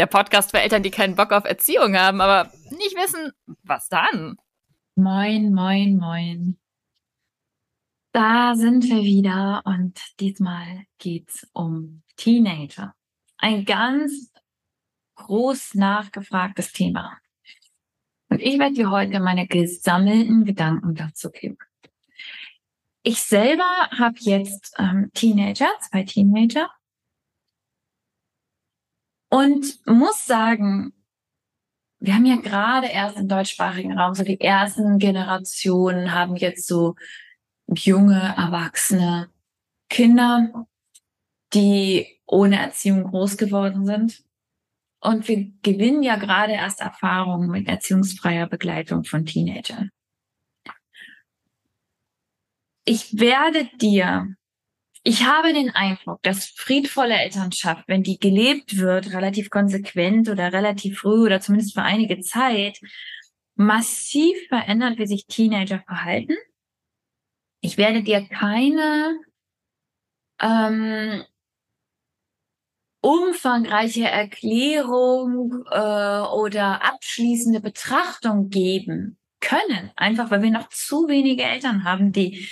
der Podcast für Eltern, die keinen Bock auf Erziehung haben, aber nicht wissen, was dann? Moin, moin, moin. Da sind wir wieder und diesmal geht's um Teenager. Ein ganz groß nachgefragtes Thema. Und ich werde dir heute meine gesammelten Gedanken dazu geben. Ich selber habe jetzt ähm, Teenager, zwei Teenager und muss sagen, wir haben ja gerade erst im deutschsprachigen Raum so die ersten Generationen haben jetzt so junge, erwachsene Kinder, die ohne Erziehung groß geworden sind. Und wir gewinnen ja gerade erst Erfahrungen mit erziehungsfreier Begleitung von Teenagern. Ich werde dir ich habe den Eindruck, dass friedvolle Elternschaft, wenn die gelebt wird, relativ konsequent oder relativ früh oder zumindest für einige Zeit, massiv verändert, wie sich Teenager verhalten. Ich werde dir keine ähm, umfangreiche Erklärung äh, oder abschließende Betrachtung geben können, einfach weil wir noch zu wenige Eltern haben, die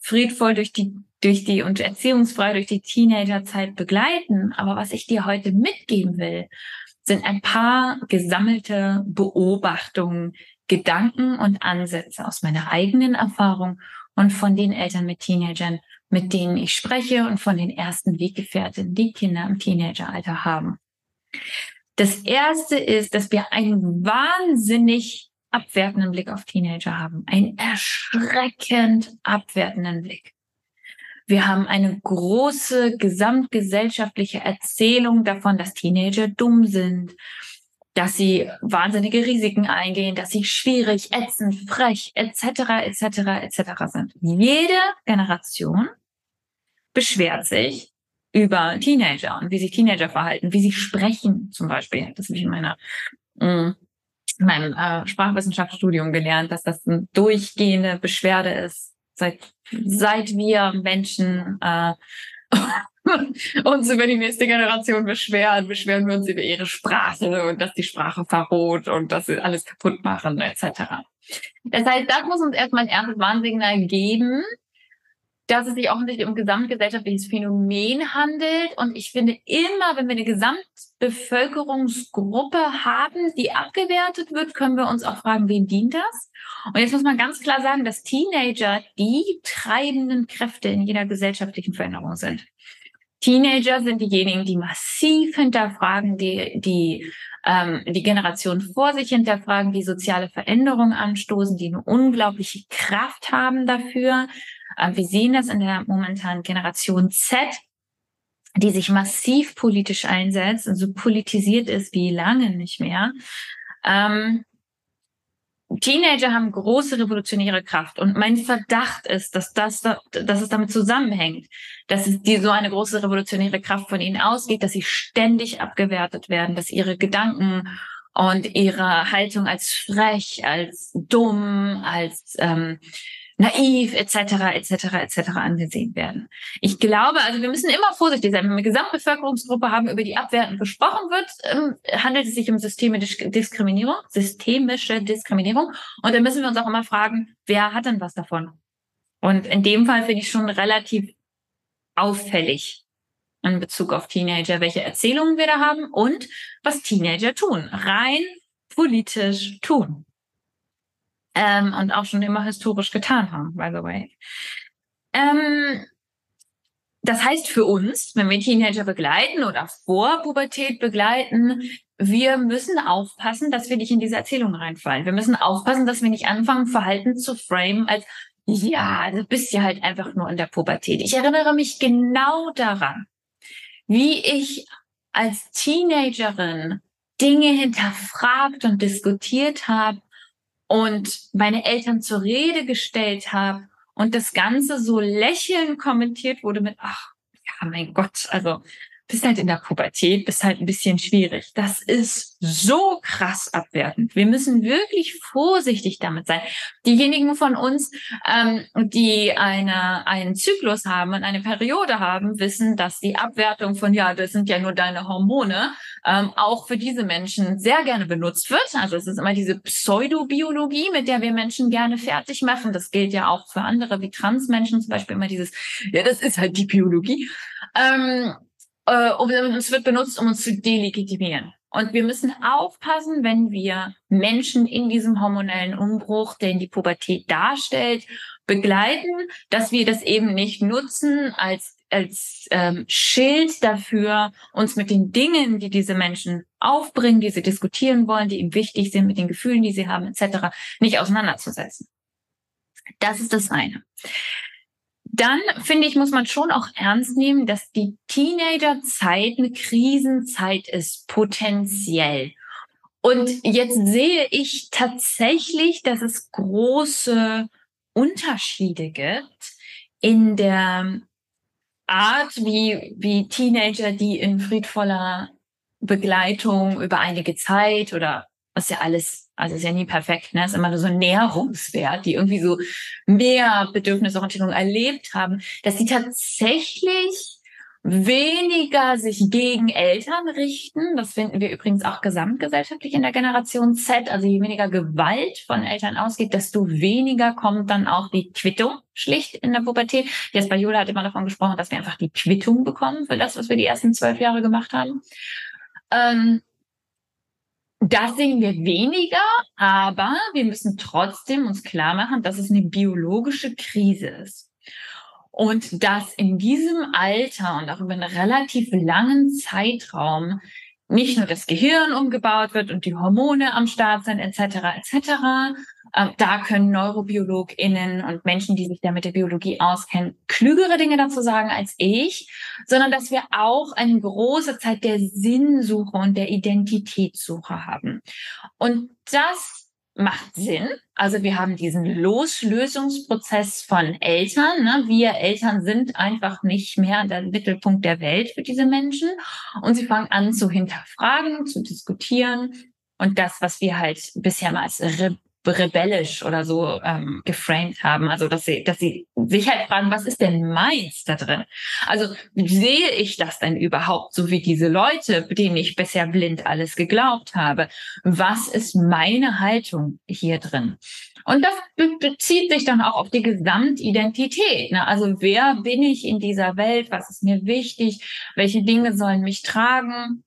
friedvoll durch die durch die und erziehungsfrei durch die Teenagerzeit begleiten. Aber was ich dir heute mitgeben will, sind ein paar gesammelte Beobachtungen, Gedanken und Ansätze aus meiner eigenen Erfahrung und von den Eltern mit Teenagern, mit denen ich spreche und von den ersten Weggefährten, die Kinder im Teenageralter haben. Das erste ist, dass wir einen wahnsinnig abwertenden Blick auf Teenager haben. Einen erschreckend abwertenden Blick. Wir haben eine große gesamtgesellschaftliche Erzählung davon, dass Teenager dumm sind, dass sie wahnsinnige Risiken eingehen, dass sie schwierig, ätzend, frech, etc., etc., etc. sind. Jede Generation beschwert sich über Teenager und wie sich Teenager verhalten, wie sie sprechen zum Beispiel. Das habe ich in meiner mm, in äh, Sprachwissenschaftsstudium gelernt, dass das eine durchgehende Beschwerde ist seit, seit wir Menschen äh, uns über die nächste Generation beschweren, beschweren wir uns über ihre Sprache und dass die Sprache verroht und dass sie alles kaputt machen, etc. Das heißt, das muss uns erstmal ein erstes Warnsignal geben, dass es sich offensichtlich um gesamtgesellschaftliches Phänomen handelt. Und ich finde immer, wenn wir eine Gesamtbevölkerungsgruppe haben, die abgewertet wird, können wir uns auch fragen, wem dient das? Und jetzt muss man ganz klar sagen, dass Teenager die treibenden Kräfte in jeder gesellschaftlichen Veränderung sind. Teenager sind diejenigen, die massiv hinterfragen, die, die ähm, die Generation vor sich hinterfragen, die soziale Veränderungen anstoßen, die eine unglaubliche Kraft haben dafür, wir sehen das in der momentanen Generation Z, die sich massiv politisch einsetzt und so politisiert ist wie lange nicht mehr. Ähm, Teenager haben große revolutionäre Kraft und mein Verdacht ist, dass das, dass es damit zusammenhängt, dass es die so eine große revolutionäre Kraft von ihnen ausgeht, dass sie ständig abgewertet werden, dass ihre Gedanken und ihre Haltung als frech, als dumm, als ähm, naiv etc. etc. etc. angesehen werden. Ich glaube, also wir müssen immer vorsichtig sein. Wenn wir eine Gesamtbevölkerungsgruppe haben, über die abwertend gesprochen wird, ähm, handelt es sich um systemische Diskriminierung, systemische Diskriminierung. Und dann müssen wir uns auch immer fragen, wer hat denn was davon? Und in dem Fall finde ich schon relativ auffällig in Bezug auf Teenager, welche Erzählungen wir da haben und was Teenager tun. Rein politisch tun ähm, und auch schon immer historisch getan haben, by the way. Ähm, das heißt für uns, wenn wir Teenager begleiten oder vor Pubertät begleiten, wir müssen aufpassen, dass wir nicht in diese Erzählung reinfallen. Wir müssen aufpassen, dass wir nicht anfangen, Verhalten zu frame als, ja, du bist ja halt einfach nur in der Pubertät. Ich erinnere mich genau daran, wie ich als Teenagerin Dinge hinterfragt und diskutiert habe, und meine Eltern zur Rede gestellt habe und das Ganze so lächelnd kommentiert wurde mit, ach, ja, mein Gott, also bist halt in der Pubertät, bist halt ein bisschen schwierig. Das ist so krass abwertend. Wir müssen wirklich vorsichtig damit sein. Diejenigen von uns, ähm, die eine, einen Zyklus haben und eine Periode haben, wissen, dass die Abwertung von, ja, das sind ja nur deine Hormone, ähm, auch für diese Menschen sehr gerne benutzt wird. Also es ist immer diese Pseudobiologie, mit der wir Menschen gerne fertig machen. Das gilt ja auch für andere wie Transmenschen, zum Beispiel immer dieses, ja, das ist halt die Biologie. Ähm, äh, und es wird benutzt, um uns zu delegitimieren. Und wir müssen aufpassen, wenn wir Menschen in diesem hormonellen Umbruch, den die Pubertät darstellt, begleiten, dass wir das eben nicht nutzen als als ähm, Schild dafür, uns mit den Dingen, die diese Menschen aufbringen, die sie diskutieren wollen, die ihm wichtig sind, mit den Gefühlen, die sie haben, etc., nicht auseinanderzusetzen. Das ist das eine. Dann finde ich, muss man schon auch ernst nehmen, dass die Teenagerzeit eine Krisenzeit ist, potenziell. Und jetzt sehe ich tatsächlich, dass es große Unterschiede gibt in der Art, wie, wie Teenager, die in friedvoller Begleitung über einige Zeit oder was ja alles also ist ja nie perfekt, ne? Ist immer nur so Näherungswert, die irgendwie so mehr Bedürfnisorientierung erlebt haben, dass sie tatsächlich weniger sich gegen Eltern richten. Das finden wir übrigens auch gesamtgesellschaftlich in der Generation Z. Also je weniger Gewalt von Eltern ausgeht, desto weniger kommt dann auch die Quittung schlicht in der Pubertät. Jetzt bei Jula hat immer davon gesprochen, dass wir einfach die Quittung bekommen für das, was wir die ersten zwölf Jahre gemacht haben. Ähm, das sehen wir weniger, aber wir müssen trotzdem uns klar machen, dass es eine biologische Krise ist. Und dass in diesem Alter und auch über einen relativ langen Zeitraum nicht nur das Gehirn umgebaut wird und die Hormone am Start sind, etc., etc., da können NeurobiologInnen und Menschen, die sich da mit der Biologie auskennen, klügere Dinge dazu sagen als ich, sondern dass wir auch eine große Zeit der Sinnsuche und der Identitätssuche haben. Und das macht Sinn. Also wir haben diesen Loslösungsprozess von Eltern. Ne? Wir Eltern sind einfach nicht mehr der Mittelpunkt der Welt für diese Menschen. Und sie fangen an zu hinterfragen, zu diskutieren. Und das, was wir halt bisher mal als rebellisch oder so ähm, geframed haben. Also dass sie, dass sie sich halt fragen, was ist denn meins da drin? Also sehe ich das denn überhaupt so wie diese Leute, denen ich bisher blind alles geglaubt habe? Was ist meine Haltung hier drin? Und das be bezieht sich dann auch auf die Gesamtidentität. Ne? Also wer bin ich in dieser Welt? Was ist mir wichtig? Welche Dinge sollen mich tragen?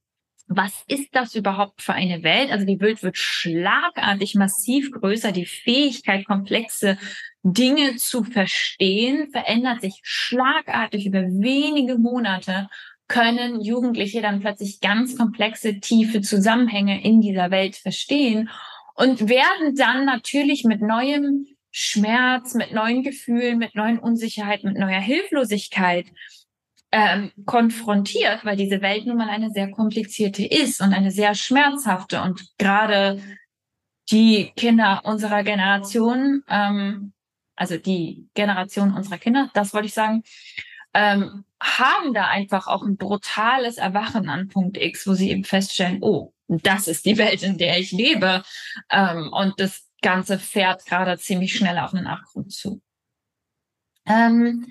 Was ist das überhaupt für eine Welt? Also die Welt wird schlagartig massiv größer. Die Fähigkeit, komplexe Dinge zu verstehen, verändert sich schlagartig über wenige Monate können Jugendliche dann plötzlich ganz komplexe, tiefe Zusammenhänge in dieser Welt verstehen und werden dann natürlich mit neuem Schmerz, mit neuen Gefühlen, mit neuen Unsicherheiten, mit neuer Hilflosigkeit ähm, konfrontiert, weil diese Welt nun mal eine sehr komplizierte ist und eine sehr schmerzhafte und gerade die Kinder unserer Generation, ähm, also die Generation unserer Kinder, das wollte ich sagen, ähm, haben da einfach auch ein brutales Erwachen an Punkt X, wo sie eben feststellen, oh, das ist die Welt, in der ich lebe. Ähm, und das Ganze fährt gerade ziemlich schnell auf einen Abgrund zu. Ähm,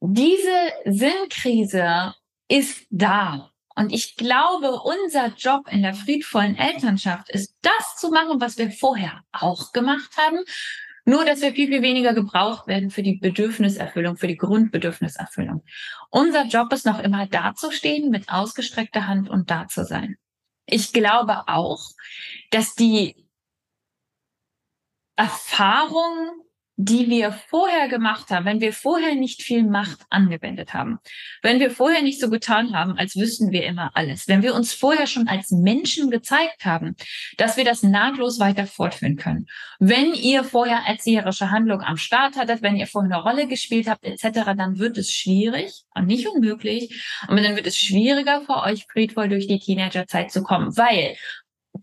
diese Sinnkrise ist da. Und ich glaube, unser Job in der friedvollen Elternschaft ist, das zu machen, was wir vorher auch gemacht haben. Nur, dass wir viel, viel weniger gebraucht werden für die Bedürfniserfüllung, für die Grundbedürfniserfüllung. Unser Job ist noch immer dazustehen, mit ausgestreckter Hand und da zu sein. Ich glaube auch, dass die Erfahrung die wir vorher gemacht haben, wenn wir vorher nicht viel Macht angewendet haben, wenn wir vorher nicht so getan haben, als wüssten wir immer alles, wenn wir uns vorher schon als Menschen gezeigt haben, dass wir das nahtlos weiter fortführen können. Wenn ihr vorher erzieherische Handlung am Start hattet, wenn ihr vorher eine Rolle gespielt habt, etc., dann wird es schwierig und nicht unmöglich. Und dann wird es schwieriger für euch, friedvoll durch die Teenagerzeit zu kommen, weil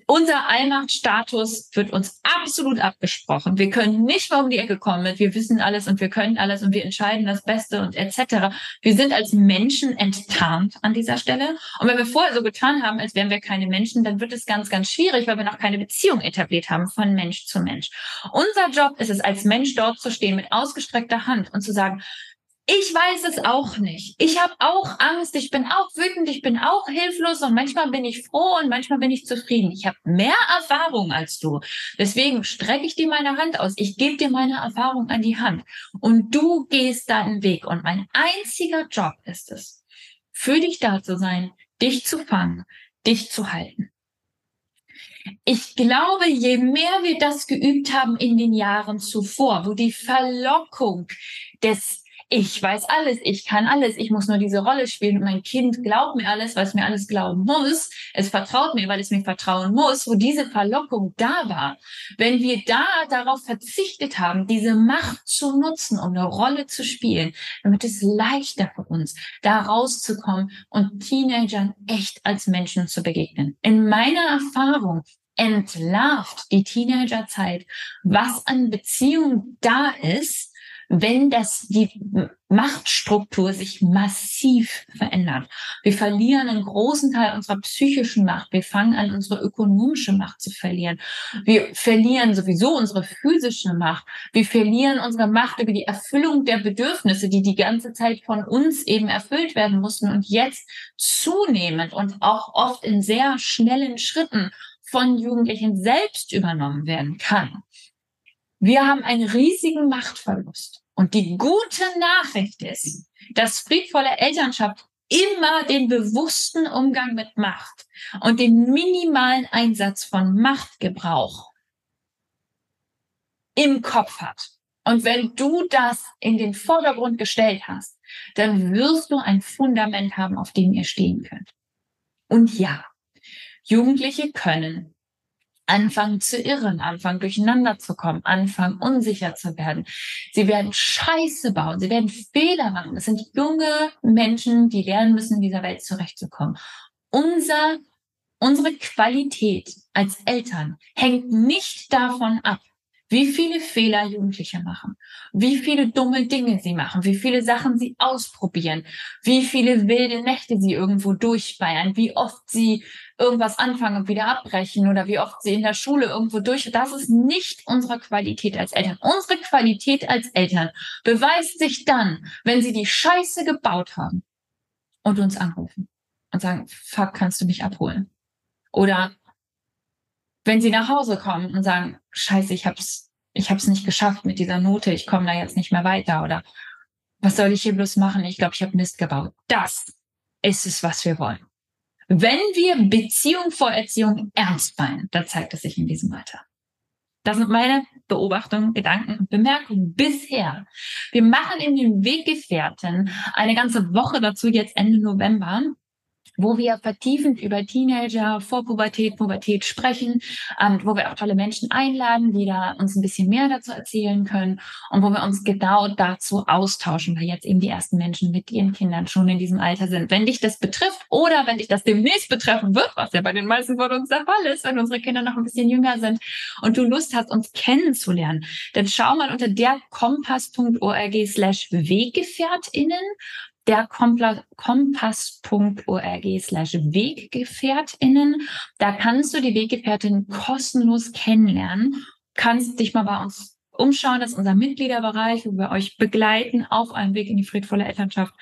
unser Allmachtstatus wird uns absolut abgesprochen. Wir können nicht mal um die Ecke kommen mit, wir wissen alles und wir können alles und wir entscheiden das Beste und etc. Wir sind als Menschen enttarnt an dieser Stelle. Und wenn wir vorher so getan haben, als wären wir keine Menschen, dann wird es ganz, ganz schwierig, weil wir noch keine Beziehung etabliert haben von Mensch zu Mensch. Unser Job ist es, als Mensch dort zu stehen mit ausgestreckter Hand und zu sagen, ich weiß es auch nicht. Ich habe auch Angst, ich bin auch wütend, ich bin auch hilflos und manchmal bin ich froh und manchmal bin ich zufrieden. Ich habe mehr Erfahrung als du. Deswegen strecke ich dir meine Hand aus. Ich gebe dir meine Erfahrung an die Hand und du gehst deinen Weg. Und mein einziger Job ist es, für dich da zu sein, dich zu fangen, dich zu halten. Ich glaube, je mehr wir das geübt haben in den Jahren zuvor, wo die Verlockung des ich weiß alles, ich kann alles, ich muss nur diese Rolle spielen und mein Kind glaubt mir alles, es mir alles glauben muss. Es vertraut mir, weil es mir vertrauen muss, wo diese Verlockung da war. Wenn wir da darauf verzichtet haben, diese Macht zu nutzen, um eine Rolle zu spielen, dann wird es leichter für uns, da rauszukommen und Teenagern echt als Menschen zu begegnen. In meiner Erfahrung entlarvt die Teenagerzeit, was an Beziehung da ist, wenn das die Machtstruktur sich massiv verändert. Wir verlieren einen großen Teil unserer psychischen Macht. Wir fangen an, unsere ökonomische Macht zu verlieren. Wir verlieren sowieso unsere physische Macht. Wir verlieren unsere Macht über die Erfüllung der Bedürfnisse, die die ganze Zeit von uns eben erfüllt werden mussten und jetzt zunehmend und auch oft in sehr schnellen Schritten von Jugendlichen selbst übernommen werden kann. Wir haben einen riesigen Machtverlust. Und die gute Nachricht ist, dass friedvolle Elternschaft immer den bewussten Umgang mit Macht und den minimalen Einsatz von Machtgebrauch im Kopf hat. Und wenn du das in den Vordergrund gestellt hast, dann wirst du ein Fundament haben, auf dem ihr stehen könnt. Und ja, Jugendliche können anfangen zu irren, anfangen durcheinander zu kommen, anfangen unsicher zu werden. Sie werden Scheiße bauen, sie werden Fehler machen. Das sind junge Menschen, die lernen müssen, in dieser Welt zurechtzukommen. Unser, unsere Qualität als Eltern hängt nicht davon ab, wie viele Fehler Jugendliche machen, wie viele dumme Dinge sie machen, wie viele Sachen sie ausprobieren, wie viele wilde Nächte sie irgendwo durchfeiern, wie oft sie irgendwas anfangen und wieder abbrechen oder wie oft sie in der Schule irgendwo durch. Das ist nicht unsere Qualität als Eltern. Unsere Qualität als Eltern beweist sich dann, wenn sie die Scheiße gebaut haben und uns anrufen und sagen, fuck, kannst du mich abholen? Oder wenn sie nach Hause kommen und sagen, scheiße, ich hab's, ich hab's nicht geschafft mit dieser Note, ich komme da jetzt nicht mehr weiter oder was soll ich hier bloß machen? Ich glaube, ich habe Mist gebaut. Das ist es, was wir wollen. Wenn wir Beziehung vor Erziehung ernst meinen, dann zeigt es sich in diesem Alter. Das sind meine Beobachtungen, Gedanken und Bemerkungen bisher. Wir machen in den Weggefährten eine ganze Woche dazu, jetzt Ende November, wo wir vertiefend über Teenager, Vorpubertät, Pubertät sprechen, ähm, wo wir auch tolle Menschen einladen, die da uns ein bisschen mehr dazu erzählen können und wo wir uns genau dazu austauschen, weil jetzt eben die ersten Menschen mit ihren Kindern schon in diesem Alter sind. Wenn dich das betrifft oder wenn dich das demnächst betreffen wird, was ja bei den meisten von uns der Fall ist, wenn unsere Kinder noch ein bisschen jünger sind und du Lust hast, uns kennenzulernen, dann schau mal unter der kompass.org slash Weggefährtinnen der kompass.org slash WeggefährtInnen. Da kannst du die Weggefährtin kostenlos kennenlernen, kannst dich mal bei uns umschauen. Das ist unser Mitgliederbereich, wo wir euch begleiten auf einem Weg in die friedvolle Elternschaft.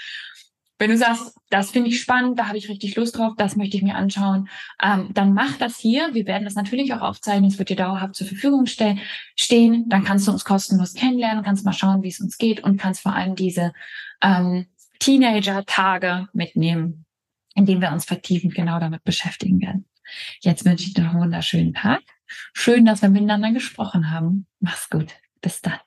Wenn du sagst, das finde ich spannend, da habe ich richtig Lust drauf, das möchte ich mir anschauen, ähm, dann mach das hier. Wir werden das natürlich auch aufzeichnen, es wird dir dauerhaft zur Verfügung stehen. Dann kannst du uns kostenlos kennenlernen, kannst mal schauen, wie es uns geht und kannst vor allem diese ähm, Teenager-Tage mitnehmen, in denen wir uns vertiefend genau damit beschäftigen werden. Jetzt wünsche ich dir noch einen wunderschönen Tag. Schön, dass wir miteinander gesprochen haben. Mach's gut. Bis dann.